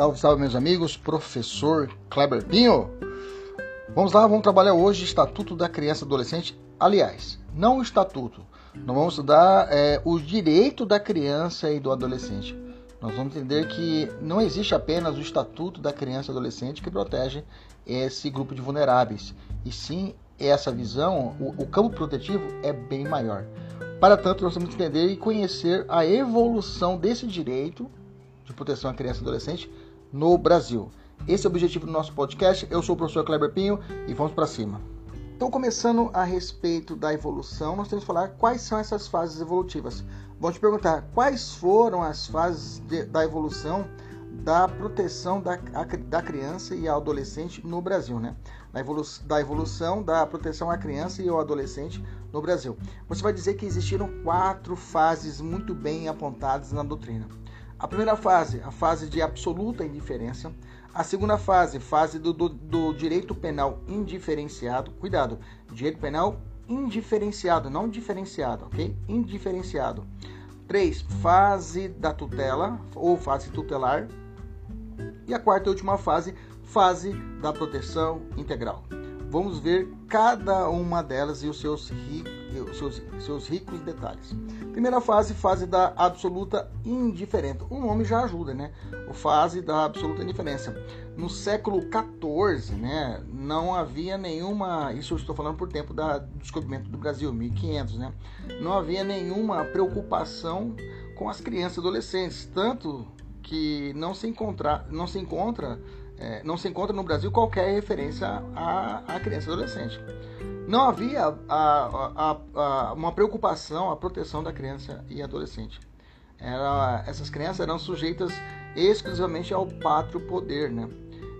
Salve, salve, meus amigos. Professor Kleber Pinho. Vamos lá, vamos trabalhar hoje Estatuto da Criança e Adolescente. Aliás, não o Estatuto. Nós vamos estudar é, o direito da criança e do adolescente. Nós vamos entender que não existe apenas o Estatuto da Criança e Adolescente que protege esse grupo de vulneráveis, e sim essa visão, o, o campo protetivo é bem maior. Para tanto, nós vamos entender e conhecer a evolução desse direito de proteção à criança e adolescente no Brasil. Esse é o objetivo do nosso podcast. Eu sou o professor Kleber Pinho e vamos para cima. Então, começando a respeito da evolução, nós temos que falar quais são essas fases evolutivas. Vamos te perguntar quais foram as fases de, da evolução da proteção da, da criança e adolescente no Brasil, né? Da, da evolução da proteção à criança e ao adolescente no Brasil. Você vai dizer que existiram quatro fases muito bem apontadas na doutrina. A primeira fase, a fase de absoluta indiferença. A segunda fase, fase do, do, do direito penal indiferenciado. Cuidado, direito penal indiferenciado, não diferenciado, ok? Indiferenciado. 3. Fase da tutela ou fase tutelar. E a quarta e última fase, fase da proteção integral. Vamos ver cada uma delas e os seus seus, seus ricos detalhes. Primeira fase, fase da absoluta indiferença. O nome já ajuda, né? O fase da absoluta indiferença. No século XIV, né, não havia nenhuma, isso eu estou falando por tempo da, do descobrimento do Brasil, 1500, né? Não havia nenhuma preocupação com as crianças e adolescentes, tanto que não se encontra, não se encontra, é, não se encontra no Brasil qualquer referência à, à criança e adolescente não havia a, a, a, uma preocupação, a proteção da criança e adolescente. Era, essas crianças eram sujeitas exclusivamente ao pátrio poder, né?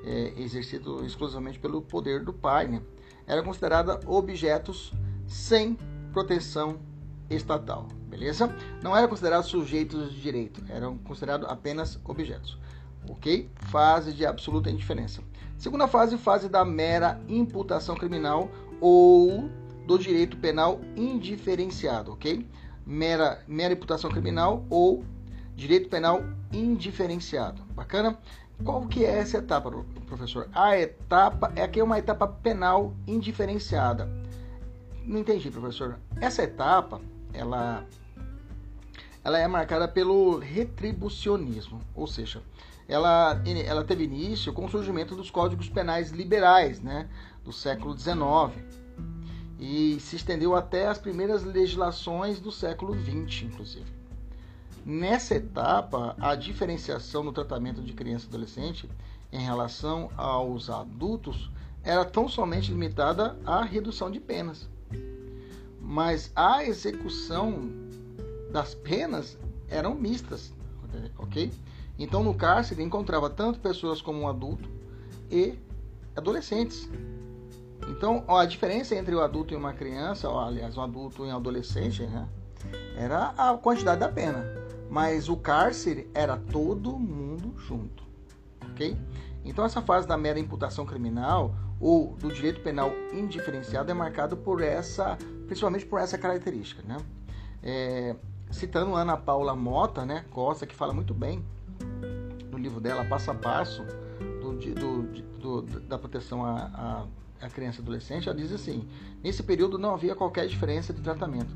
É, exercido exclusivamente pelo poder do pai. Né? Eram consideradas objetos sem proteção estatal, beleza? Não eram considerados sujeitos de direito, eram considerados apenas objetos. Ok? Fase de absoluta indiferença. Segunda fase, fase da mera imputação criminal ou do direito penal indiferenciado, ok? Mera, mera imputação criminal ou direito penal indiferenciado. Bacana? Qual que é essa etapa, professor? A etapa é aqui é uma etapa penal indiferenciada. Não entendi, professor. Essa etapa, ela ela é marcada pelo retribucionismo, ou seja, ela, ela teve início com o surgimento dos códigos penais liberais, né? do século XIX e se estendeu até as primeiras legislações do século XX, inclusive. Nessa etapa, a diferenciação no tratamento de criança e adolescente em relação aos adultos era tão somente limitada à redução de penas. Mas a execução das penas eram mistas, ok? Então no cárcere encontrava tanto pessoas como um adulto e adolescentes. Então, ó, a diferença entre o adulto e uma criança, ó, aliás, um adulto e um adolescente, né, era a quantidade da pena. Mas o cárcere era todo mundo junto, ok? Então, essa fase da mera imputação criminal ou do direito penal indiferenciado é marcado por essa, principalmente por essa característica, né? É, citando Ana Paula Mota, né, Costa, que fala muito bem no livro dela, Passo a Passo, do, do, do, da proteção a, a criança e adolescente, ela diz assim: nesse período não havia qualquer diferença de tratamento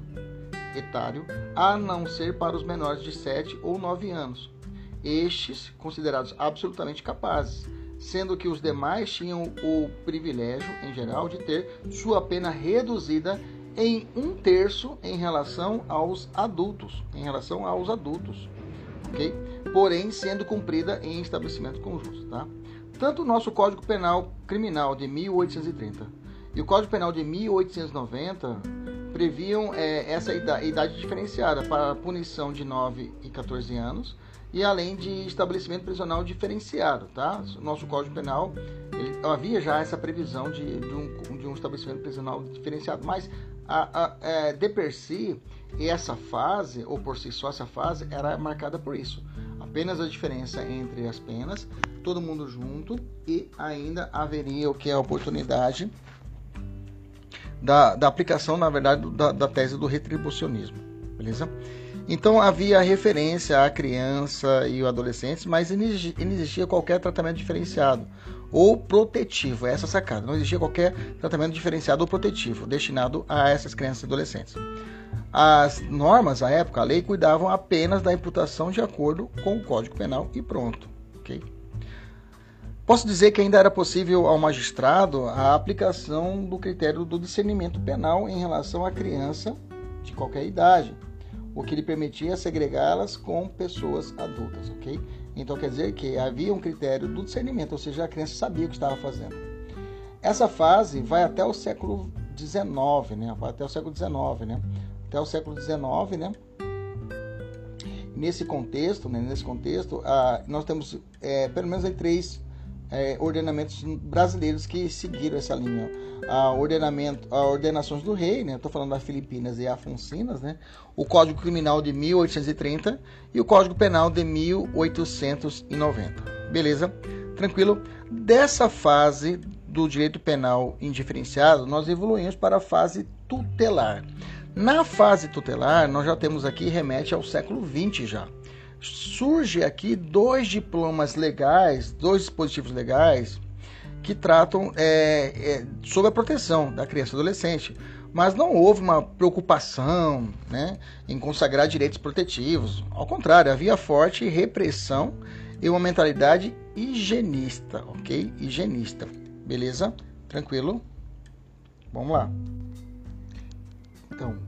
etário, a não ser para os menores de 7 ou 9 anos, estes considerados absolutamente capazes, sendo que os demais tinham o privilégio, em geral, de ter sua pena reduzida em um terço em relação aos adultos, em relação aos adultos, ok? Porém, sendo cumprida em estabelecimento conjunto, tá? Tanto o nosso Código Penal Criminal de 1830 e o Código Penal de 1890 previam é, essa idade, idade, diferenciada para punição de 9 e 14 anos e além de estabelecimento prisional diferenciado, tá? Nosso Código Penal ele, havia já essa previsão de, de, um, de um estabelecimento prisional diferenciado, mas a, a, é, de per si essa fase ou por si só essa fase era marcada por isso, apenas a diferença entre as penas todo mundo junto e ainda haveria o que é a oportunidade da, da aplicação, na verdade, da, da tese do retribucionismo, beleza? Então havia referência à criança e o adolescente, mas não existia qualquer tratamento diferenciado ou protetivo. Essa é sacada. Não existia qualquer tratamento diferenciado ou protetivo destinado a essas crianças e adolescentes. As normas, à época, a lei, cuidavam apenas da imputação de acordo com o Código Penal e pronto. Okay? Posso dizer que ainda era possível ao magistrado a aplicação do critério do discernimento penal em relação à criança de qualquer idade, o que lhe permitia segregá-las com pessoas adultas? Então quer dizer que havia um critério do discernimento, ou seja, a criança sabia o que estava fazendo. Essa fase vai até o século XIX, né? Vai até o século XIX, né? Até o século XIX, né? Nesse contexto, né? Nesse contexto, nós temos é, pelo menos três é, ordenamentos brasileiros que seguiram essa linha. A ordenamento, a ordenações do rei, né? Estou falando das Filipinas e Afonsinas, né? O Código Criminal de 1830 e o Código Penal de 1890. Beleza? Tranquilo? Dessa fase do direito penal indiferenciado, nós evoluímos para a fase tutelar. Na fase tutelar, nós já temos aqui remete ao século XX já surge aqui dois diplomas legais, dois dispositivos legais que tratam é, é, sobre a proteção da criança e adolescente. Mas não houve uma preocupação né, em consagrar direitos protetivos. Ao contrário, havia forte repressão e uma mentalidade higienista, ok? Higienista. Beleza? Tranquilo? Vamos lá. Então,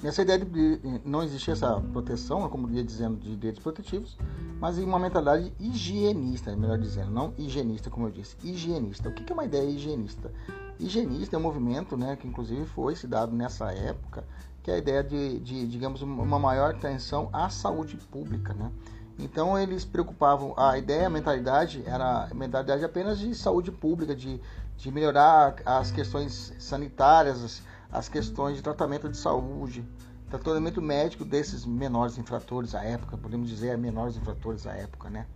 Nessa ideia de não existir essa proteção, como ia dizendo, de direitos protetivos, mas em uma mentalidade higienista, melhor dizendo, não higienista, como eu disse, higienista. O que é uma ideia higienista? Higienista é um movimento, né, que inclusive foi se dado nessa época, que é a ideia de, de digamos, uma maior atenção à saúde pública, né? Então eles preocupavam, a ideia, a mentalidade era a mentalidade apenas de saúde pública, de, de melhorar as questões sanitárias, as questões de tratamento de saúde, tratamento médico desses menores infratores à época, podemos dizer menores infratores à época, né?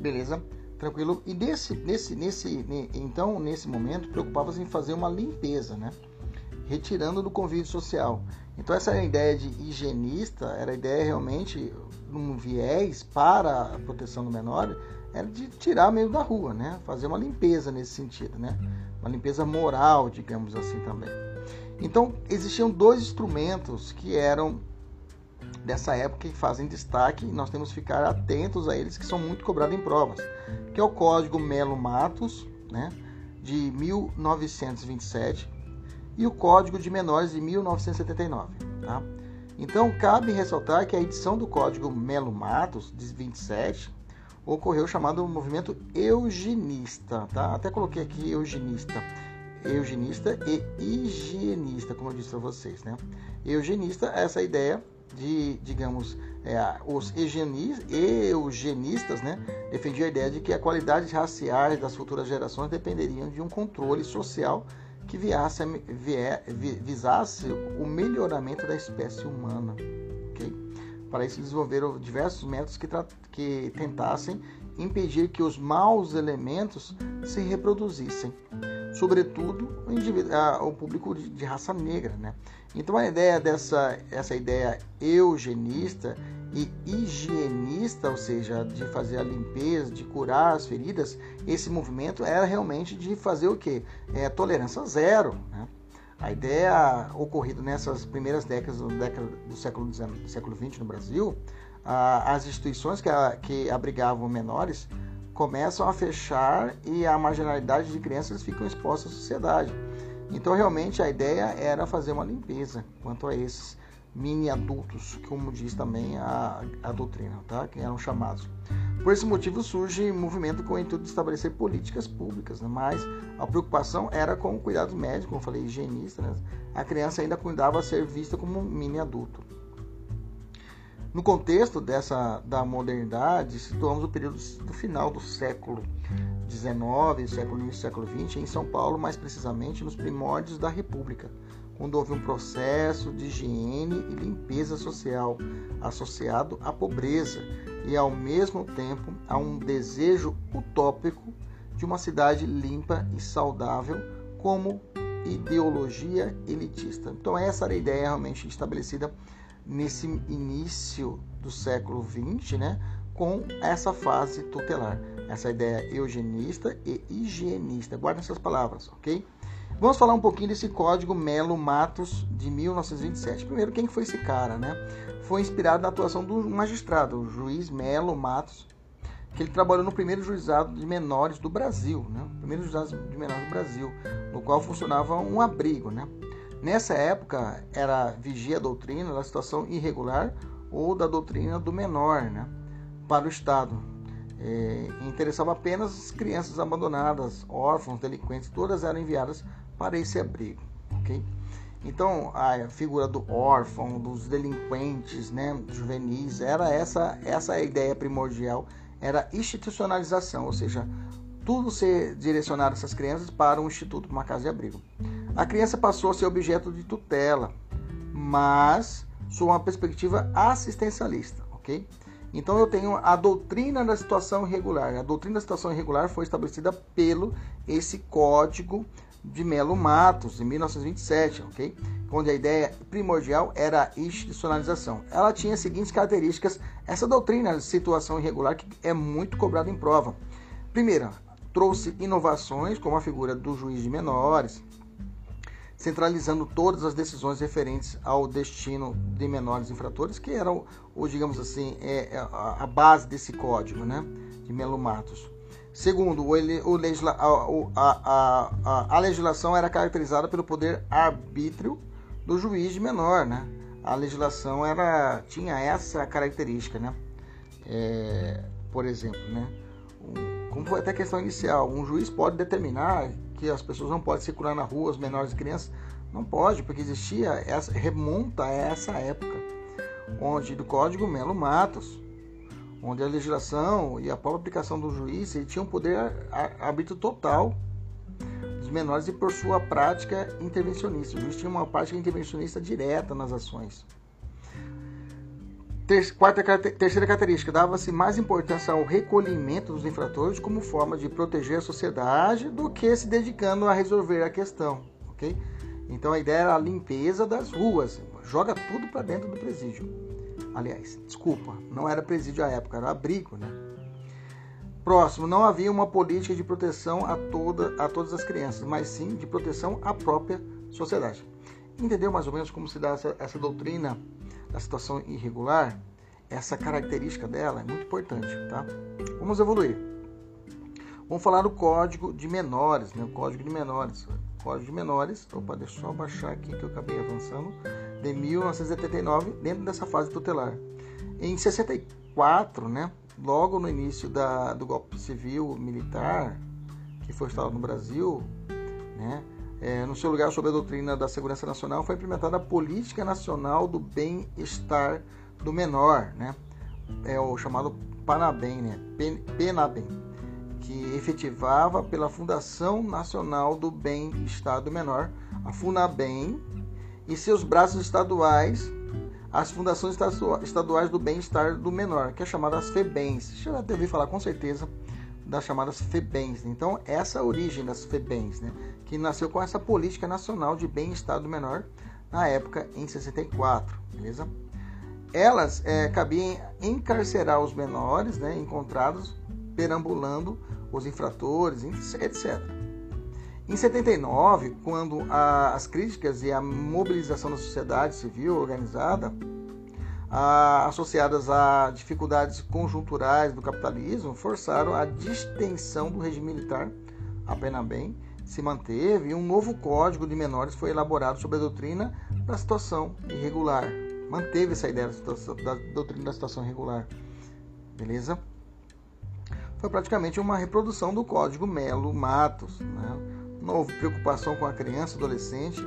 Beleza? Tranquilo? E nesse, nesse, nesse, então, nesse momento, preocupava-se em fazer uma limpeza, né? Retirando do convívio social. Então, essa ideia de higienista era a ideia realmente, num viés para a proteção do menor, era de tirar meio da rua, né? Fazer uma limpeza nesse sentido, né? Uma limpeza moral, digamos assim também. Então, existiam dois instrumentos que eram dessa época que fazem destaque e nós temos que ficar atentos a eles, que são muito cobrados em provas, que é o Código Melo Matos, né, de 1927, e o Código de Menores de 1979. Tá? Então, cabe ressaltar que a edição do Código Melo Matos, de 27, ocorreu chamado movimento eugenista. Tá? Até coloquei aqui eugenista eugenista e higienista, como eu disse para vocês, né? Eugenista é essa ideia de, digamos, é, os eugenistas, né, defendiam a ideia de que a qualidade raciais das futuras gerações dependeriam de um controle social que vier, visasse o melhoramento da espécie humana. Okay? Para isso, desenvolveram diversos métodos que, que tentassem impedir que os maus elementos se reproduzissem sobretudo o, o público de, de, raça negra, né? Então a ideia dessa essa ideia eugenista e higienista, ou seja, de fazer a limpeza, de curar as feridas, esse movimento era realmente de fazer o que? É, tolerância zero, né? A ideia ocorrida nessas primeiras décadas do, do século XIX, século XX no Brasil, as instituições que, que abrigavam menores começam a fechar e a marginalidade de crianças ficam expostas à sociedade. Então, realmente, a ideia era fazer uma limpeza quanto a esses mini adultos, como diz também a, a doutrina, tá? que eram chamados. Por esse motivo surge movimento com o intuito de estabelecer políticas públicas, né? mas a preocupação era com o cuidado médico, como eu falei, higienista. Né? A criança ainda cuidava ser vista como um mini adulto. No contexto dessa da modernidade, situamos o período do final do século XIX, século do século XX, em São Paulo, mais precisamente nos primórdios da República, quando houve um processo de higiene e limpeza social associado à pobreza e, ao mesmo tempo, a um desejo utópico de uma cidade limpa e saudável como ideologia elitista. Então, essa era a ideia realmente estabelecida nesse início do século XX, né, com essa fase tutelar, essa ideia eugenista e higienista. Guardem essas palavras, ok? Vamos falar um pouquinho desse código Melo Matos de 1927. Primeiro, quem foi esse cara, né? Foi inspirado na atuação do magistrado, o juiz Melo Matos, que ele trabalhou no primeiro juizado de menores do Brasil, né? Primeiro juizado de menores do Brasil, no qual funcionava um abrigo, né? Nessa época era vigia a doutrina da situação irregular ou da doutrina do menor, né? Para o Estado. É, interessava apenas as crianças abandonadas, órfãos, delinquentes, todas eram enviadas para esse abrigo, ok? Então a figura do órfão, dos delinquentes, né, juvenis, era essa essa a ideia primordial, era institucionalização, ou seja, tudo ser direcionado essas crianças para um instituto, uma casa de abrigo. A criança passou a ser objeto de tutela, mas sob uma perspectiva assistencialista, ok? Então eu tenho a doutrina da situação irregular. A doutrina da situação irregular foi estabelecida pelo esse código de Melo Matos, em 1927, ok? Onde a ideia primordial era a institucionalização. Ela tinha as seguintes características, essa doutrina de situação irregular que é muito cobrada em prova. Primeira, trouxe inovações como a figura do juiz de menores, centralizando todas as decisões referentes ao destino de menores infratores, que eram, ou digamos assim, é, é a base desse código, né, de Melo Matos. Segundo, o, o legisla, a, a, a, legislação era caracterizada pelo poder arbítrio do juiz de menor, né? A legislação era, tinha essa característica, né? É, por exemplo, né? Como foi até a questão inicial, um juiz pode determinar que as pessoas não podem circular na rua, os menores e crianças? Não pode, porque existia, essa, remonta a essa época, onde do Código Melo Matos, onde a legislação e a própria aplicação do juiz tinham poder arbítrio total dos menores e por sua prática intervencionista. O juiz tinha uma prática intervencionista direta nas ações. Ter, quarta, terceira característica, dava-se mais importância ao recolhimento dos infratores como forma de proteger a sociedade do que se dedicando a resolver a questão, ok? Então a ideia era a limpeza das ruas, joga tudo para dentro do presídio. Aliás, desculpa, não era presídio à época, era abrigo, né? Próximo, não havia uma política de proteção a, toda, a todas as crianças, mas sim de proteção à própria sociedade. Entendeu mais ou menos como se dá essa, essa doutrina da situação irregular? Essa característica dela é muito importante, tá? Vamos evoluir. Vamos falar do código de menores, né? O código de menores. Código de menores. Opa, deixa eu só baixar aqui que eu acabei avançando de 1979 dentro dessa fase tutelar. Em 64, né, logo no início da, do golpe civil militar que foi instalado no Brasil, né, é, no seu lugar sob a doutrina da segurança nacional foi implementada a política nacional do bem-estar do menor, né, é o chamado Panabem, né, Penabem, que efetivava pela Fundação Nacional do Bem-Estar do Menor, a Funabem, e seus braços estaduais as fundações estaduais do bem-estar do menor, que é chamada as FEBENs. Você já deve falar com certeza das chamadas FEBENs. Então, essa é a origem das FEBENs, né? Que nasceu com essa política nacional de bem-estar do menor na época em 64, beleza? Elas é, cabiam encarcerar os menores né, encontrados perambulando os infratores, etc. Em 79, quando a, as críticas e a mobilização da sociedade civil organizada, a, associadas a dificuldades conjunturais do capitalismo, forçaram a distensão do regime militar, a pena bem, se manteve e um novo código de menores foi elaborado sob a doutrina da situação irregular. Manteve essa ideia da, situação, da doutrina da situação irregular. Beleza? Foi praticamente uma reprodução do código Melo Matos. Né? não houve preocupação com a criança, adolescente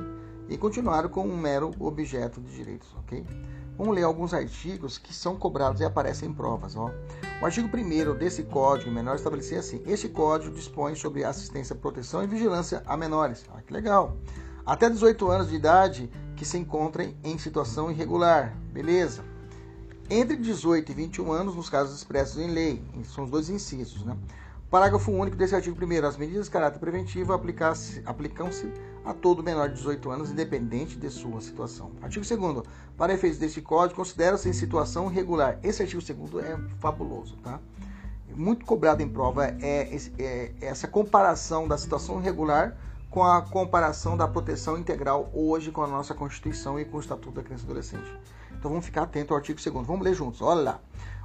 e continuaram com um mero objeto de direitos, ok? Vamos ler alguns artigos que são cobrados e aparecem em provas. Ó. O artigo 1 desse código menor estabelecia assim: Este código dispõe sobre assistência, proteção e vigilância a menores. Ah, que legal! Até 18 anos de idade que se encontrem em situação irregular. Beleza. Entre 18 e 21 anos, nos casos expressos em lei, são os dois incisos, né? Parágrafo único desse artigo 1 As medidas de caráter preventivo aplicam-se a todo menor de 18 anos, independente de sua situação. Artigo 2 Para efeitos deste código, considera-se em situação regular. Esse artigo 2 é fabuloso, tá? Muito cobrado em prova é, é essa comparação da situação regular com a comparação da proteção integral hoje com a nossa Constituição e com o Estatuto da Criança e Adolescente. Então vamos ficar atento ao artigo 2 Vamos ler juntos. Olha lá.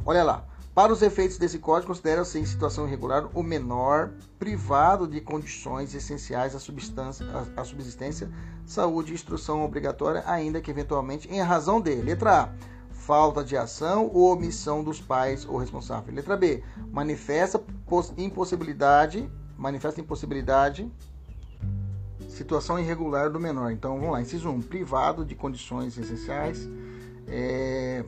Olha lá. Para os efeitos desse código, considera-se em situação irregular o menor privado de condições essenciais à, à, à subsistência, saúde e instrução obrigatória, ainda que eventualmente em razão de. Letra A. Falta de ação ou omissão dos pais ou responsável. Letra B. Manifesta impossibilidade. Manifesta impossibilidade. Situação irregular do menor. Então vamos lá. Inciso 1. Privado de condições essenciais. É,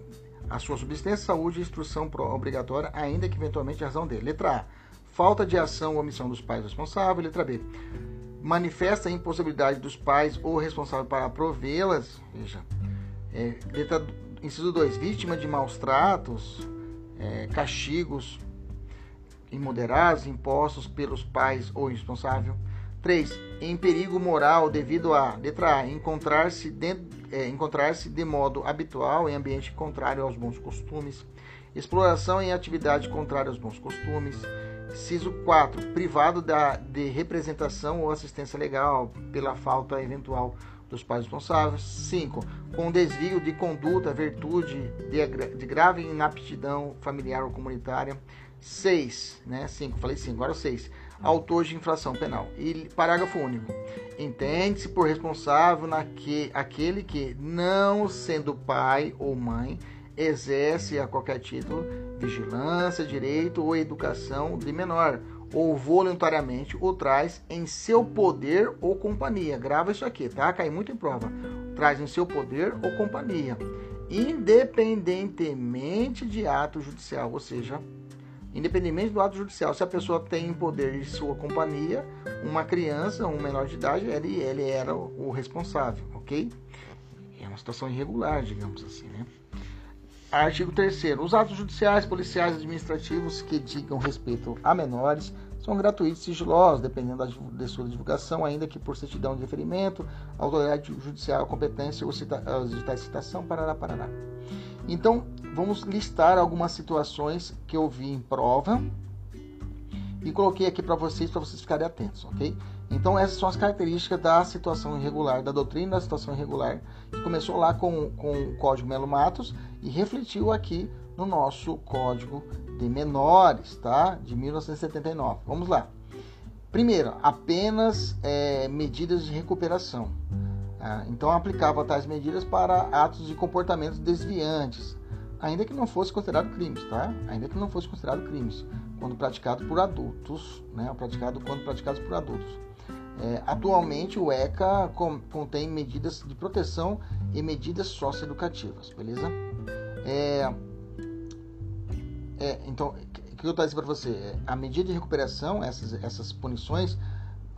a sua subsistência, saúde e instrução obrigatória, ainda que eventualmente a razão dele. Letra A. Falta de ação ou omissão dos pais responsáveis. Letra B. Manifesta a impossibilidade dos pais ou responsável para provê-las. Veja. É, letra, inciso 2. Vítima de maus tratos, é, castigos imoderados impostos pelos pais ou responsável. 3. Em perigo moral devido a, letra A, encontrar-se dentro é, encontrar-se de modo habitual em ambiente contrário aos bons costumes, exploração em atividade contrária aos bons costumes. Ciso 4. Privado da, de representação ou assistência legal pela falta eventual dos pais responsáveis. 5. Com desvio de conduta, virtude de, de grave inaptidão familiar ou comunitária. 6. Né? 5. Falei 5, agora 6 autor de infração penal. E parágrafo único. Entende-se por responsável naque, aquele que, não sendo pai ou mãe, exerce a qualquer título vigilância, direito ou educação de menor, ou voluntariamente o traz em seu poder ou companhia. Grava isso aqui, tá? Cai muito em prova. Traz em seu poder ou companhia, independentemente de ato judicial, ou seja, Independentemente do ato judicial, se a pessoa tem em poder de sua companhia uma criança, um menor de idade, ele, ele era o responsável, ok? É uma situação irregular, digamos assim, né? Artigo 3 Os atos judiciais, policiais administrativos que digam respeito a menores são gratuitos e sigilosos, dependendo da, de sua divulgação, ainda que por certidão de referimento, autoridade judicial, competência ou cita, de citação, parará, parará. Então, vamos listar algumas situações que eu vi em prova e coloquei aqui para vocês, para vocês ficarem atentos, ok? Então, essas são as características da situação irregular, da doutrina da situação irregular, que começou lá com, com o Código Melo Matos e refletiu aqui no nosso Código de Menores, tá? De 1979. Vamos lá. Primeiro, apenas é, medidas de recuperação. Ah, então, aplicava tais medidas para atos de comportamentos desviantes, ainda que não fosse considerado crimes, tá? Ainda que não fosse considerado crimes, quando praticado por adultos, né? Praticado quando praticados por adultos. É, atualmente, o ECA contém medidas de proteção e medidas socioeducativas, beleza? É, é, então, o que eu dizendo para você? É, a medida de recuperação, essas, essas punições,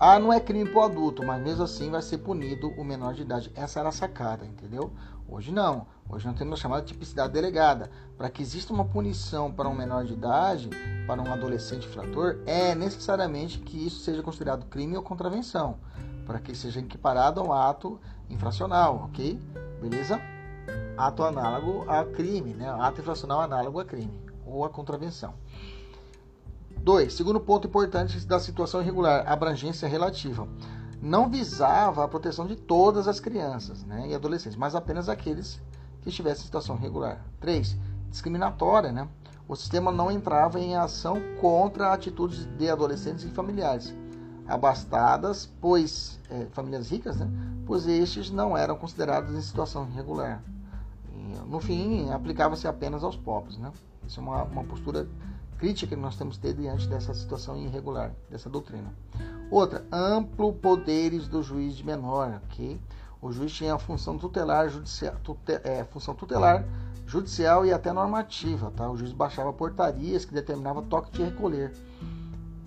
ah, não é crime para o adulto, mas mesmo assim vai ser punido o menor de idade. Essa era a sacada, entendeu? Hoje não. Hoje nós temos a chamada tipicidade delegada. Para que exista uma punição para um menor de idade, para um adolescente infrator, é necessariamente que isso seja considerado crime ou contravenção, para que seja equiparado a um ato infracional, ok? Beleza? Ato análogo a crime, né? Ato infracional análogo a crime ou a contravenção. 2. Segundo ponto importante da situação irregular, abrangência relativa. Não visava a proteção de todas as crianças né, e adolescentes, mas apenas aqueles que estivessem em situação irregular. 3. Discriminatória. Né? O sistema não entrava em ação contra atitudes de adolescentes e familiares abastadas, pois é, famílias ricas, né? pois estes não eram considerados em situação irregular. E, no fim, aplicava-se apenas aos pobres. Né? Isso é uma, uma postura crítica que nós temos que ter diante dessa situação irregular, dessa doutrina. Outra, amplo poderes do juiz de menor, ok? O juiz tinha a função tutelar, judicial, tute, é, função tutelar, judicial e até normativa, tá? O juiz baixava portarias que determinavam toque de recolher,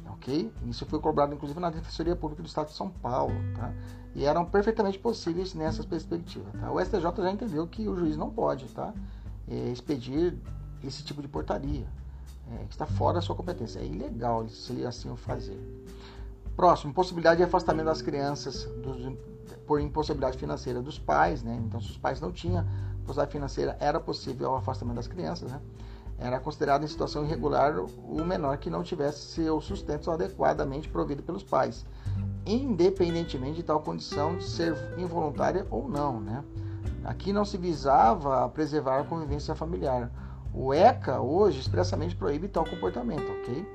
ok? Isso foi cobrado inclusive na Defensoria Pública do Estado de São Paulo, tá? E eram perfeitamente possíveis nessas perspectivas, tá? O STJ já entendeu que o juiz não pode, tá? É, expedir esse tipo de portaria, é, que está fora da sua competência. É ilegal se assim o fazer. Próximo, possibilidade de afastamento das crianças dos, por impossibilidade financeira dos pais, né? Então, se os pais não tinham possibilidade financeira, era possível o afastamento das crianças, né? Era considerado em situação irregular o menor que não tivesse seu sustento adequadamente provido pelos pais, independentemente de tal condição de ser involuntária ou não, né? Aqui não se visava preservar a convivência familiar. O ECA hoje expressamente proíbe tal comportamento, ok?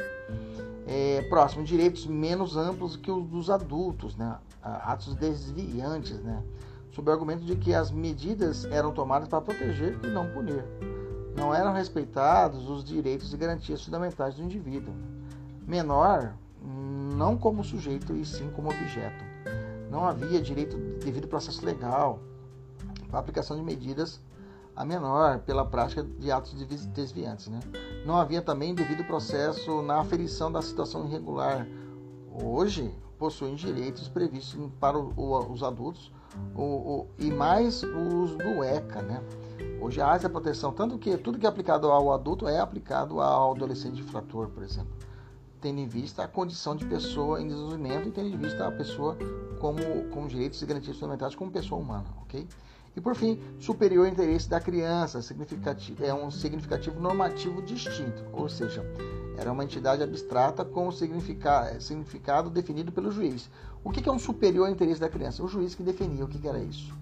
É, próximo, direitos menos amplos que os dos adultos, né? atos desviantes, né? sob o argumento de que as medidas eram tomadas para proteger e não punir. Não eram respeitados os direitos e garantias fundamentais do indivíduo. Menor, não como sujeito e sim como objeto. Não havia direito devido processo legal aplicação de medidas a menor pela prática de atos desviantes. Né? Não havia também devido processo na aferição da situação irregular. Hoje, possuem direitos previstos para os adultos o, o, e mais os do ECA. Né? Hoje há essa proteção, tanto que tudo que é aplicado ao adulto é aplicado ao adolescente infrator, por exemplo, tendo em vista a condição de pessoa em desenvolvimento e tendo em vista a pessoa como, com direitos e garantias fundamentais como pessoa humana, ok? E por fim, superior interesse da criança, é um significativo normativo distinto, ou seja, era uma entidade abstrata com significado, significado definido pelo juiz. O que é um superior interesse da criança? O juiz que definia o que era isso.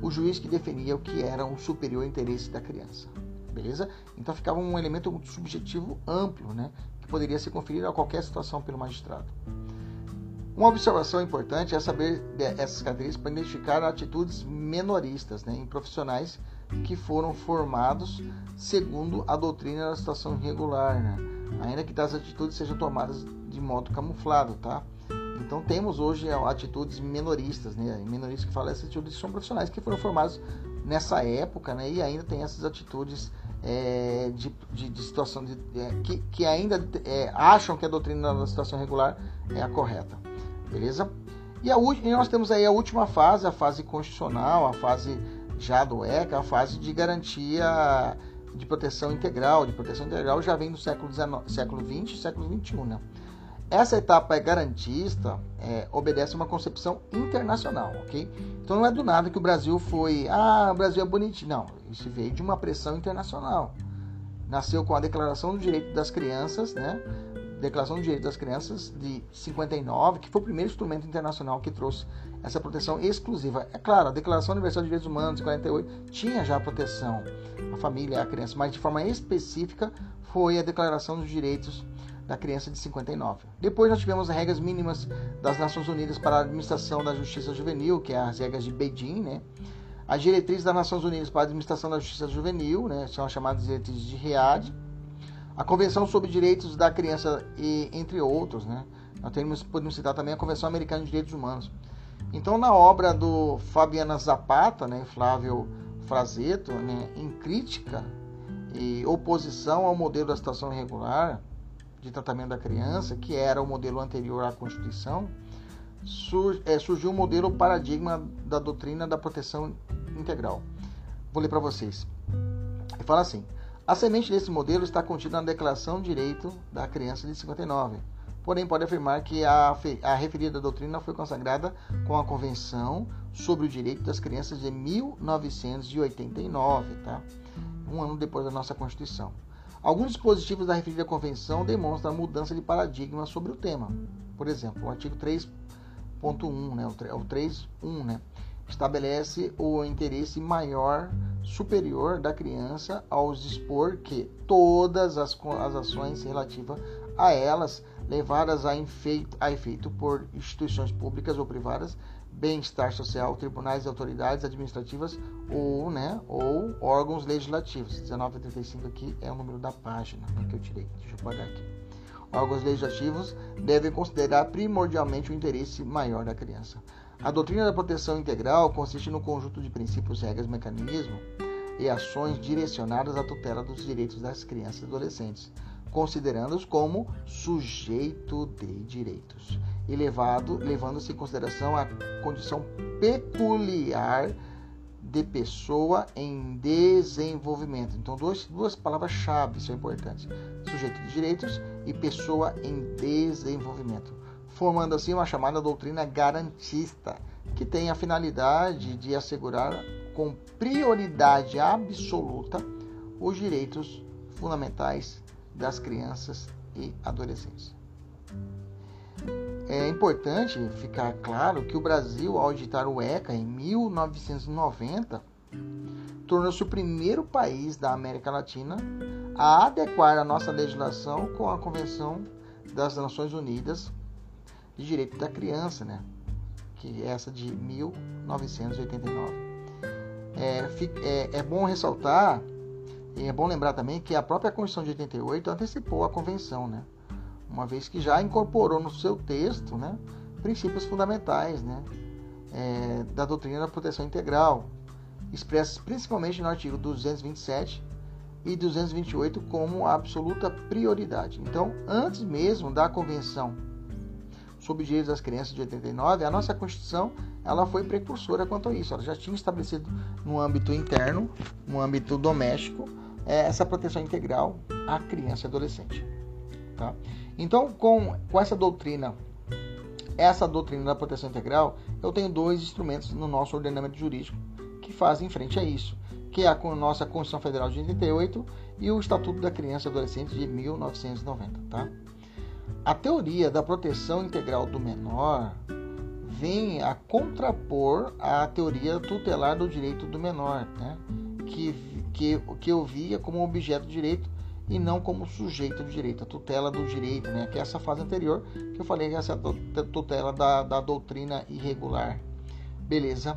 O juiz que definia o que era um superior interesse da criança. Beleza? Então ficava um elemento subjetivo amplo, né? Que poderia ser conferido a qualquer situação pelo magistrado. Uma observação importante é saber essas características para identificar atitudes menoristas né, em profissionais que foram formados segundo a doutrina da situação irregular, né, ainda que tais atitudes sejam tomadas de modo camuflado, tá? Então temos hoje atitudes menoristas, né? Menoristas que falam essas atitudes são profissionais que foram formados nessa época, né? E ainda tem essas atitudes é, de, de, de, situação de, é, que, que ainda é, acham que a doutrina da situação regular é a correta beleza? E, a, e nós temos aí a última fase, a fase constitucional, a fase já do ECA, a fase de garantia de proteção integral. De proteção integral já vem do século, XIX, século XX e século XXI, né? Essa etapa é garantista, é, obedece a uma concepção internacional, ok? Então não é do nada que o Brasil foi, ah, o Brasil é bonitinho. Não, isso veio de uma pressão internacional. Nasceu com a Declaração do Direito das Crianças, né? Declaração dos Direitos das Crianças de 59, que foi o primeiro instrumento internacional que trouxe essa proteção exclusiva. É claro, a Declaração Universal de Direitos Humanos de 48 tinha já a proteção à família e à criança, mas de forma específica foi a Declaração dos Direitos da Criança de 59. Depois nós tivemos as regras mínimas das Nações Unidas para a administração da justiça juvenil, que é as regras de Beijing, né? As diretrizes das Nações Unidas para a administração da justiça juvenil, né? São as chamadas diretrizes de Riad a Convenção sobre Direitos da Criança, e, entre outros, né? Nós temos, podemos citar também a Convenção Americana de Direitos Humanos. Então, na obra do Fabiana Zapata, né, Flávio Frazeto, né, em crítica e oposição ao modelo da situação irregular de tratamento da criança, que era o modelo anterior à Constituição, sur, é, surgiu um modelo paradigma da doutrina da proteção integral. Vou ler para vocês. Ele fala assim: a semente desse modelo está contida na Declaração de Direito da Criança de 59. Porém, pode afirmar que a, a referida doutrina foi consagrada com a Convenção sobre o Direito das Crianças de 1989, tá? um ano depois da nossa Constituição. Alguns dispositivos da referida convenção demonstram a mudança de paradigma sobre o tema. Por exemplo, o artigo 3.1, né, o 3.1, né, estabelece o interesse maior superior da criança ao dispor que todas as, as ações relativas a elas levadas a efeito, a efeito por instituições públicas ou privadas, bem-estar social, tribunais autoridades administrativas ou, né, ou órgãos legislativos. 1935 aqui é o número da página né, que eu tirei. Deixa eu pagar aqui. Órgãos legislativos devem considerar primordialmente o interesse maior da criança. A doutrina da proteção integral consiste no conjunto de princípios, regras, mecanismos e ações direcionadas à tutela dos direitos das crianças e adolescentes, considerando-os como sujeito de direitos e levando-se em consideração a condição peculiar de pessoa em desenvolvimento. Então, dois, duas palavras-chave são importantes: sujeito de direitos e pessoa em desenvolvimento, formando assim uma chamada doutrina garantista, que tem a finalidade de assegurar com prioridade absoluta os direitos fundamentais das crianças e adolescentes. É importante ficar claro que o Brasil, ao editar o ECA em 1990, tornou-se o primeiro país da América Latina a adequar a nossa legislação com a Convenção das Nações Unidas de Direito da Criança, né? que é essa de 1989. É, é, é bom ressaltar e é bom lembrar também que a própria Constituição de 88 antecipou a convenção, né? uma vez que já incorporou no seu texto né, princípios fundamentais né, é, da doutrina da proteção integral, expressos principalmente no artigo 227 e 228 como absoluta prioridade. Então, antes mesmo da Convenção sobre os Direitos das Crianças de 89, a nossa Constituição ela foi precursora quanto a isso. Ela já tinha estabelecido no âmbito interno, no âmbito doméstico, é, essa proteção integral à criança e adolescente. Tá? Então, com, com essa doutrina, essa doutrina da proteção integral, eu tenho dois instrumentos no nosso ordenamento jurídico que fazem frente a isso, que é a nossa Constituição Federal de 88 e o Estatuto da Criança e Adolescente de 1990. Tá? A teoria da proteção integral do menor vem a contrapor a teoria tutelar do direito do menor, né? que que, que eu via como objeto de direito e não como sujeito de direito, a tutela do direito, né? que é essa fase anterior que eu falei, que essa tutela da, da doutrina irregular. Beleza,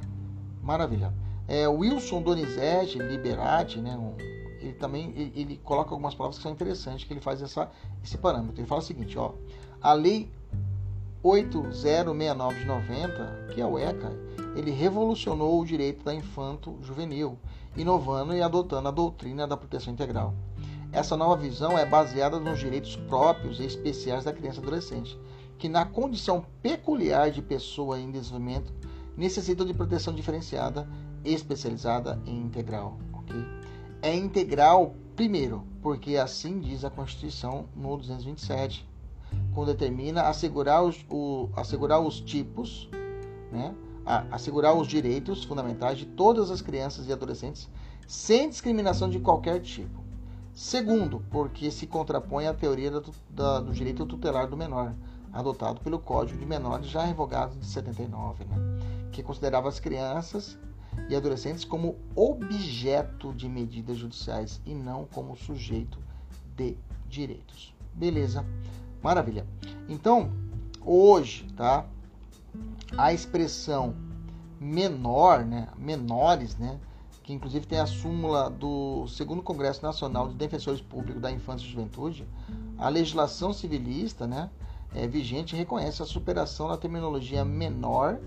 maravilha. É, Wilson Donizete Liberati, né? Um, ele também ele, ele, coloca algumas palavras que são interessantes, que ele faz essa, esse parâmetro. Ele fala o seguinte, ó, a lei 8069 de 90, que é o ECA, ele revolucionou o direito da infanto juvenil inovando e adotando a doutrina da proteção integral. Essa nova visão é baseada nos direitos próprios e especiais da criança e adolescente, que, na condição peculiar de pessoa em desenvolvimento, necessitam de proteção diferenciada, especializada e integral. É integral, primeiro, porque assim diz a Constituição no 227, quando determina assegurar os, o, assegurar os tipos, né? assegurar os direitos fundamentais de todas as crianças e adolescentes sem discriminação de qualquer tipo. Segundo, porque se contrapõe à teoria do, da, do direito tutelar do menor, adotado pelo Código de Menores já revogado de 79, né? que considerava as crianças e adolescentes como objeto de medidas judiciais e não como sujeito de direitos. Beleza? Maravilha. Então, hoje, tá? a expressão menor, né, menores, né, que inclusive tem a súmula do segundo Congresso Nacional de Defensores Públicos da Infância e Juventude, a legislação civilista, né, é, vigente reconhece a superação da terminologia menor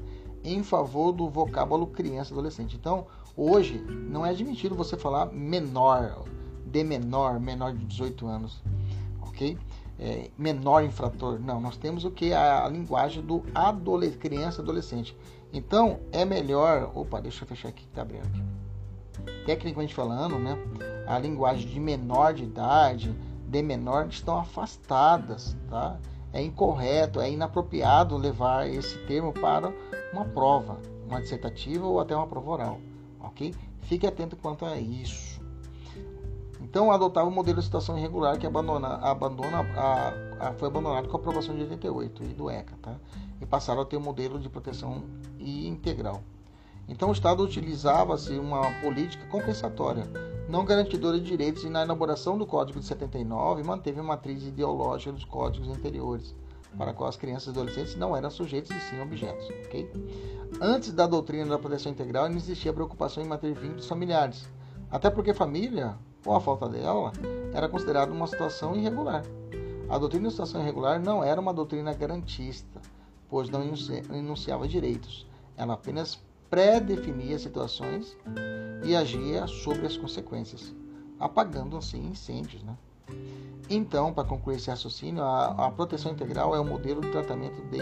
em favor do vocábulo criança e adolescente. Então, hoje não é admitido você falar menor, de menor, menor de 18 anos, ok? é, menor infrator. Não, nós temos o que? A, a linguagem do adolescente, criança adolescente. Então, é melhor. Opa, deixa eu fechar aqui que tá abrindo aqui. Tecnicamente falando, né? A linguagem de menor de idade, de menor, estão afastadas, tá? É incorreto, é inapropriado levar esse termo para uma prova, uma dissertativa ou até uma prova oral, ok? Fique atento quanto a isso. Então, adotava o modelo de situação irregular que abandona, abandona a, a, foi abandonado com a aprovação de 88 e do ECA, tá? e passaram a ter um modelo de proteção integral. Então, o Estado utilizava-se uma política compensatória, não garantidora de direitos, e na elaboração do Código de 79 manteve a matriz ideológica dos códigos anteriores, para qual as crianças e adolescentes não eram sujeitos e sim objetos. Okay? Antes da doutrina da proteção integral, não existia preocupação em manter vínculos familiares, até porque família ou a falta dela, era considerada uma situação irregular. A doutrina de situação irregular não era uma doutrina garantista, pois não enunciava direitos. Ela apenas pré-definia situações e agia sobre as consequências, apagando assim incêndios. Né? Então, para concluir esse raciocínio, a, a proteção integral é o modelo de tratamento de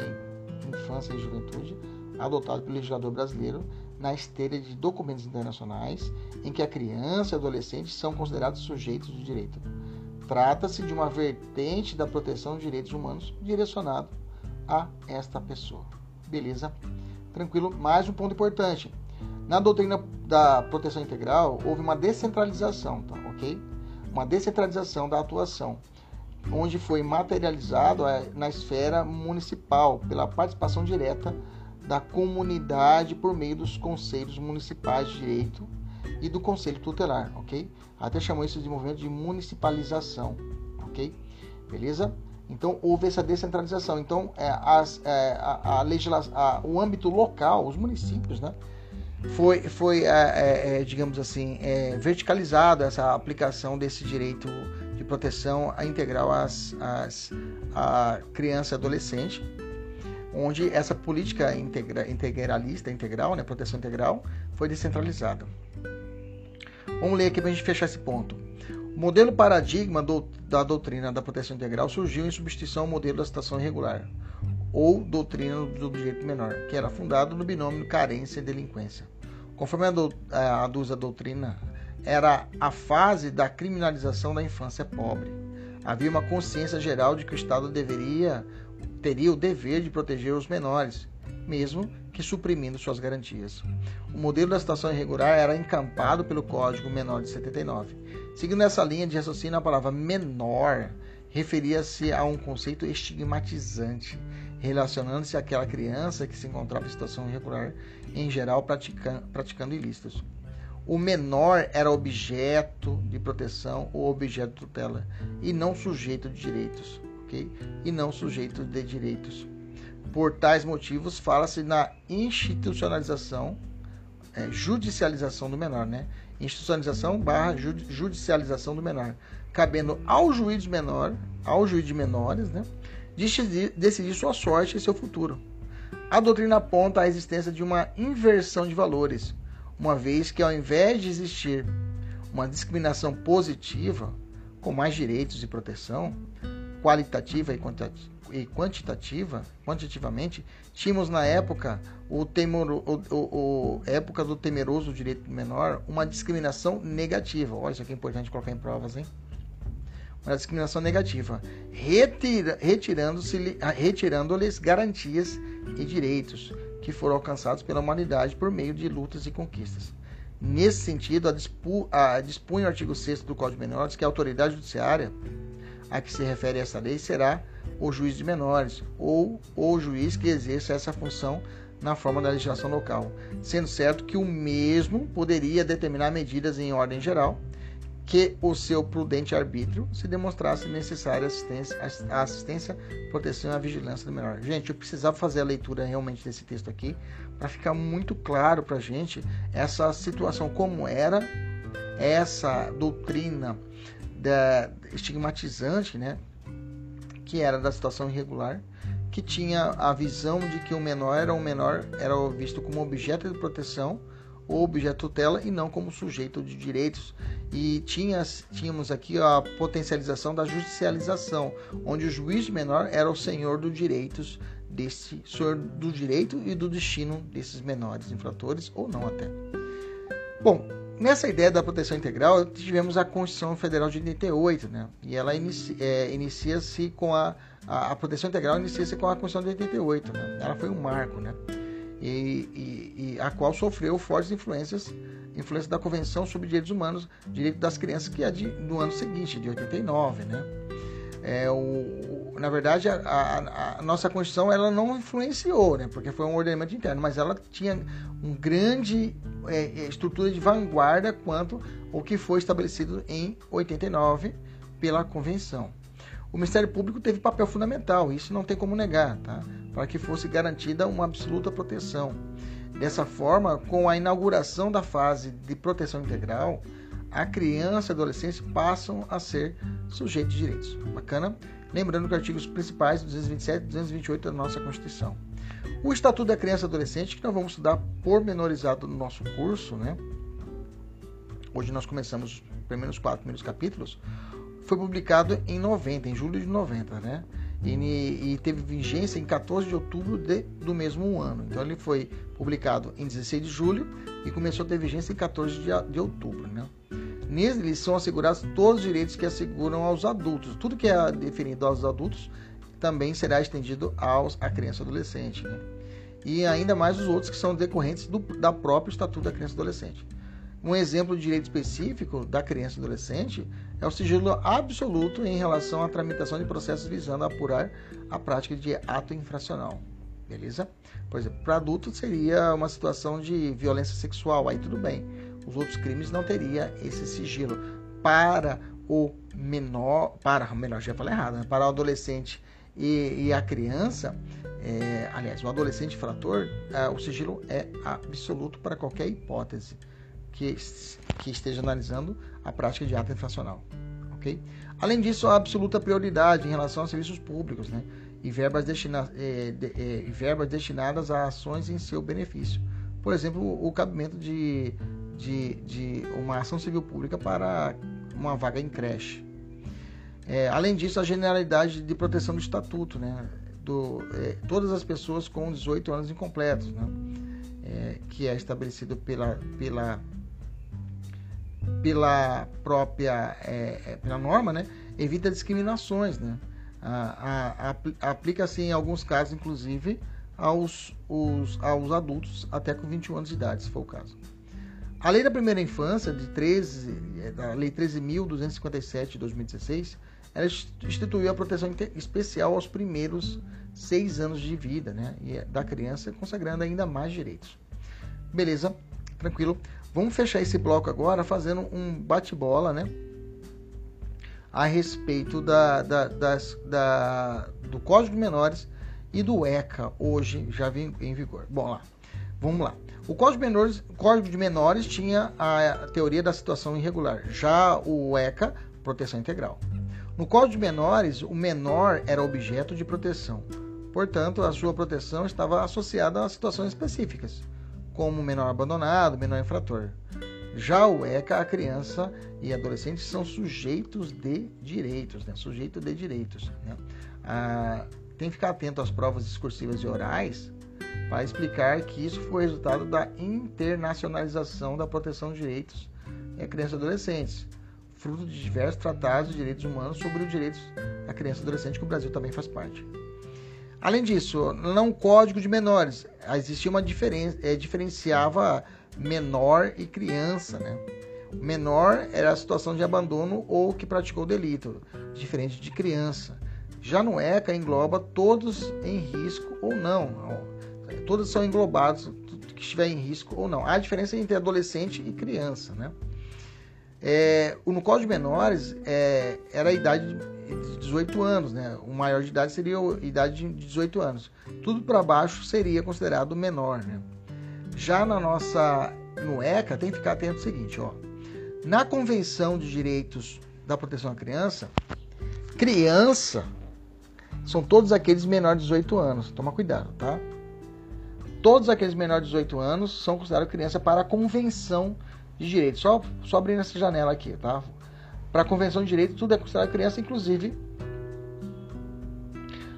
infância e juventude adotado pelo legislador brasileiro na esteira de documentos internacionais em que a criança e adolescente são considerados sujeitos de direito. Trata-se de uma vertente da proteção de direitos humanos direcionado a esta pessoa. Beleza? Tranquilo? Mais um ponto importante. Na doutrina da proteção integral, houve uma descentralização, tá? ok? Uma descentralização da atuação, onde foi materializado é, na esfera municipal pela participação direta da comunidade por meio dos conselhos municipais de direito e do conselho tutelar, ok? Até chamou isso de movimento de municipalização, ok? Beleza? Então houve essa descentralização. Então é, as, é, a, a legislação, o âmbito local, os municípios, né? Foi, foi é, é, é digamos assim, é, verticalizado essa aplicação desse direito de proteção integral às, às, à criança e adolescente onde essa política integra, integralista, integral, né, proteção integral, foi descentralizada. Vamos ler aqui para a gente fechar esse ponto. O modelo paradigma do, da doutrina da proteção integral surgiu em substituição ao modelo da situação irregular, ou doutrina do direito menor, que era fundado no binômio carência e delinquência. Conforme aduz a doutrina, era a fase da criminalização da infância pobre. Havia uma consciência geral de que o Estado deveria teria o dever de proteger os menores, mesmo que suprimindo suas garantias. O modelo da situação irregular era encampado pelo Código Menor de 79. Seguindo essa linha de raciocínio, a palavra menor referia-se a um conceito estigmatizante, relacionando-se àquela criança que se encontrava em situação irregular, em geral praticando, praticando ilícitos. O menor era objeto de proteção ou objeto de tutela, e não sujeito de direitos e não sujeito de direitos. Por tais motivos, fala-se na institucionalização, é, judicialização do menor, né? Institucionalização barra judicialização do menor, cabendo ao juiz menor, ao juiz de menores, né? Decidir, decidir sua sorte e seu futuro. A doutrina aponta a existência de uma inversão de valores, uma vez que ao invés de existir uma discriminação positiva, com mais direitos e proteção, qualitativa e quantitativa, quantitativamente, tínhamos na época o, temor, o, o, o, época do temeroso direito menor uma discriminação negativa. Olha, isso aqui é importante colocar em provas, hein? Uma discriminação negativa, retira, retirando-se, retirando-lhes garantias e direitos que foram alcançados pela humanidade por meio de lutas e conquistas. Nesse sentido, a, dispu, a dispunha o artigo 6 do Código de Menores que a autoridade judiciária a que se refere essa lei será o juiz de menores ou o juiz que exerça essa função na forma da legislação local, sendo certo que o mesmo poderia determinar medidas em ordem geral que o seu prudente arbítrio se demonstrasse necessária assistência, a assistência, proteção e a vigilância do menor. Gente, eu precisava fazer a leitura realmente desse texto aqui para ficar muito claro para a gente essa situação, como era essa doutrina da, estigmatizante, né? Que era da situação irregular, que tinha a visão de que o menor era um menor era visto como objeto de proteção ou objeto tutela e não como sujeito de direitos. E tinha, tínhamos aqui a potencialização da judicialização, onde o juiz menor era o senhor dos direitos desse senhor do direito e do destino desses menores infratores ou não até. Bom, Nessa ideia da proteção integral, tivemos a Constituição Federal de 88, né? E ela inicia, é, inicia-se com a, a, a, proteção integral inicia-se com a Constituição de 88, né? Ela foi um marco, né? E, e, e, a qual sofreu fortes influências, influência da Convenção sobre Direitos Humanos, Direito das Crianças, que é de, do ano seguinte, de 89, né? É, o, na verdade, a, a, a, nossa Constituição ela não influenciou, né? Porque foi um ordenamento interno, mas ela tinha um grande é, é, estrutura de vanguarda quanto o que foi estabelecido em 89 pela Convenção. O Ministério Público teve papel fundamental, isso não tem como negar, tá? Para que fosse garantida uma absoluta proteção. Dessa forma, com a inauguração da fase de proteção integral, a criança e adolescente passam a ser sujeitos de direitos. Bacana? Lembrando que artigos principais 227 e 228 da nossa Constituição. O Estatuto da Criança e Adolescente, que nós vamos estudar pormenorizado no nosso curso, né? Hoje nós começamos os primeiros quatro primeiros capítulos. Foi publicado em 90, em julho de 90, né? E, teve vigência em 14 de outubro de, do mesmo ano. Então ele foi publicado em 16 de julho e começou a ter vigência em 14 de, de outubro. Né? Neles são assegurados todos os direitos que asseguram aos adultos. Tudo que é definido aos adultos também será estendido aos, à criança e adolescente. Né? E ainda mais os outros que são decorrentes do da próprio Estatuto da Criança e Adolescente. Um exemplo de direito específico da criança e adolescente é o sigilo absoluto em relação à tramitação de processos visando apurar a prática de ato infracional. Beleza? Por exemplo, para adulto seria uma situação de violência sexual, aí tudo bem. Os outros crimes não teria esse sigilo. Para o menor, para o menor já falei errado, né? para o adolescente e, e a criança, é, aliás, o adolescente infrator, é, o sigilo é absoluto para qualquer hipótese que, que esteja analisando a prática de ato infracional. Okay? Além disso, há absoluta prioridade em relação a serviços públicos né? e, verbas destina, é, de, é, verbas destinadas a ações em seu benefício. Por exemplo, o cabimento de, de, de uma ação civil pública para uma vaga em creche. É, além disso, a generalidade de proteção do estatuto, né? Do, é, todas as pessoas com 18 anos incompletos, né? É, que é estabelecido pela, pela pela própria é, é, pela norma, né, evita discriminações, né? Aplica-se em alguns casos, inclusive, aos, os, aos adultos até com 21 anos de idade, se for o caso. A Lei da Primeira Infância, de 13, a Lei 13.257 de 2016, ela instituiu a proteção especial aos primeiros seis anos de vida né, da criança, consagrando ainda mais direitos. Beleza? Tranquilo? Vamos fechar esse bloco agora fazendo um bate-bola, né? A respeito da, da, das, da, do Código de Menores e do ECA, hoje já vem em vigor. Bom, lá, vamos lá. O Código de Menores, Código de Menores tinha a teoria da situação irregular, já o ECA, proteção integral. No Código de Menores, o menor era objeto de proteção. Portanto, a sua proteção estava associada a situações específicas como menor abandonado, menor infrator. Já o ECA, a criança e adolescente são sujeitos de direitos, né? sujeito de direitos. Né? Ah, tem que ficar atento às provas discursivas e orais para explicar que isso foi resultado da internacionalização da proteção de direitos de crianças e adolescentes, fruto de diversos tratados de direitos humanos sobre os direitos da criança e adolescente que o Brasil também faz parte. Além disso, não código de menores. Existia uma diferença, é, diferenciava menor e criança, né? Menor era a situação de abandono ou que praticou delito, diferente de criança. Já no ECA engloba todos em risco ou não. Todos são englobados, que estiver em risco ou não. Há diferença entre adolescente e criança, né? É, no Código de Menores é, era a idade de 18 anos, né? O maior de idade seria a idade de 18 anos. Tudo para baixo seria considerado menor, né? Já na nossa no ECA tem que ficar atento ao seguinte, ó. Na Convenção de Direitos da Proteção à Criança, criança são todos aqueles menores de 18 anos. Toma cuidado, tá? Todos aqueles menores de 18 anos são considerados criança para a Convenção de Direitos. Só, só abrindo essa janela aqui, tá? Para a Convenção de Direitos, tudo é considerado criança, inclusive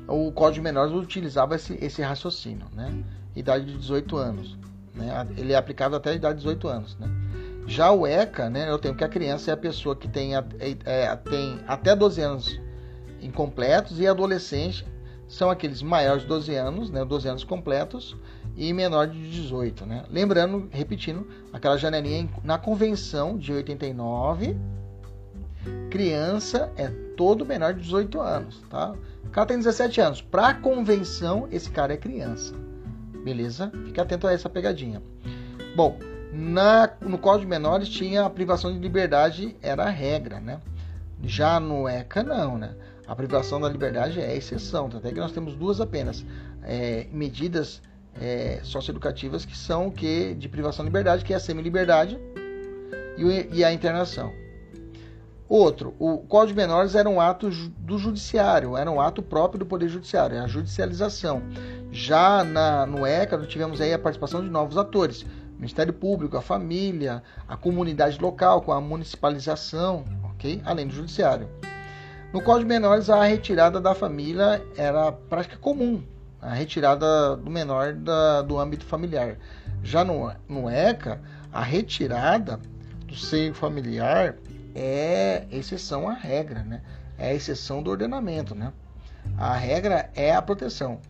o Código de Menores utilizava esse, esse raciocínio, né? Idade de 18 anos. Né? Ele é aplicado até a idade de 18 anos, né? Já o ECA, né, eu tenho que a criança é a pessoa que tem, é, é, tem até 12 anos incompletos e adolescente são aqueles maiores de 12 anos, né, 12 anos completos e menor de 18, né? Lembrando, repetindo, aquela janelinha na convenção de 89, criança é todo menor de 18 anos, tá? O cara tem 17 anos. Para a convenção, esse cara é criança. Beleza? Fique atento a essa pegadinha. Bom, na, no Código de Menores tinha a privação de liberdade, era a regra, né? Já no ECA, não, né? A privação da liberdade é a exceção. Até que nós temos duas apenas. É, medidas é, socioeducativas que são o que? De privação de liberdade, que é a semi-liberdade e, e a internação. Outro, o Código de Menores era um ato do judiciário, era um ato próprio do Poder Judiciário, é a judicialização. Já na, no ECA, tivemos aí a participação de novos atores, o Ministério Público, a família, a comunidade local, com a municipalização, ok? Além do Judiciário. No Código de Menores, a retirada da família era prática comum, a retirada do menor da, do âmbito familiar. Já no, no ECA, a retirada do seio familiar é exceção à regra, né? É exceção do ordenamento, né? A regra é a proteção.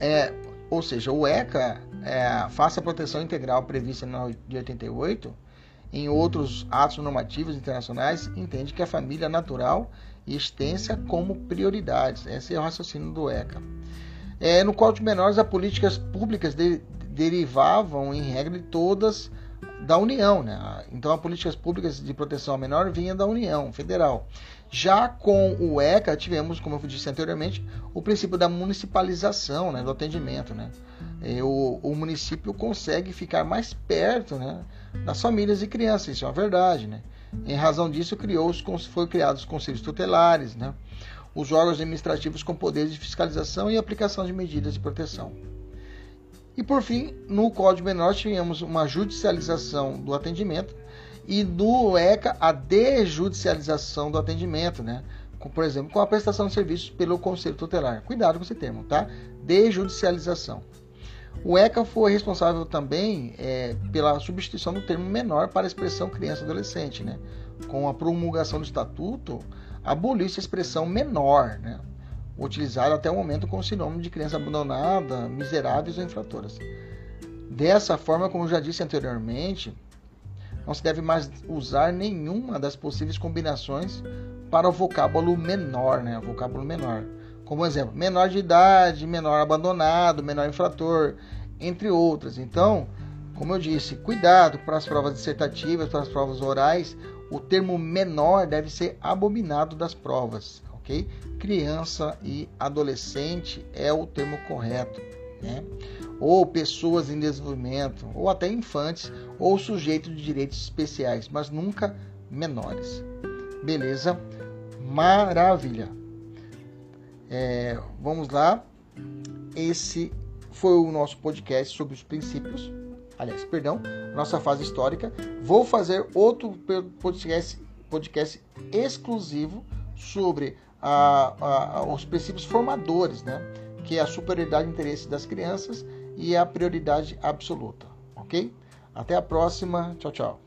É, ou seja, o ECA é, faça a proteção integral prevista na de 88, em outros atos normativos internacionais, entende que a família natural e extensa como prioridades. Esse é o raciocínio do ECA. É, no Código de Menores, as políticas públicas de, derivavam, em regra, de todas da União. Né? Então, as políticas públicas de proteção ao menor vinham da União Federal. Já com o ECA, tivemos, como eu disse anteriormente, o princípio da municipalização né, do atendimento. Né? O, o, município consegue ficar mais perto né, das famílias e crianças, isso é uma verdade. Né? Em razão disso, criou os, foram criados os conselhos tutelares, né? os órgãos administrativos com poderes de fiscalização e aplicação de medidas de proteção. E por fim, no Código Menor, tínhamos uma judicialização do atendimento e no ECA a desjudicialização do atendimento, né? por exemplo, com a prestação de serviços pelo Conselho Tutelar. Cuidado com esse termo, tá? Desjudicialização. O ECA foi responsável também é, pela substituição do termo menor para a expressão criança e adolescente, né? Com a promulgação do estatuto, aboliu-se a expressão menor, né? Utilizada até o momento com o sinônimo de criança abandonada, miseráveis ou infratoras. Dessa forma, como já disse anteriormente, não se deve mais usar nenhuma das possíveis combinações para o vocábulo menor, né? O vocábulo menor. Como exemplo, menor de idade, menor abandonado, menor infrator, entre outras. Então, como eu disse, cuidado para as provas dissertativas, para as provas orais, o termo menor deve ser abominado das provas, Criança e adolescente é o termo correto, né? ou pessoas em desenvolvimento, ou até infantes, ou sujeitos de direitos especiais, mas nunca menores. Beleza? Maravilha! É, vamos lá. Esse foi o nosso podcast sobre os princípios. Aliás, perdão, nossa fase histórica. Vou fazer outro podcast, podcast exclusivo sobre a, a, os princípios formadores, né? que é a superioridade de interesse das crianças e a prioridade absoluta, ok? Até a próxima, tchau, tchau.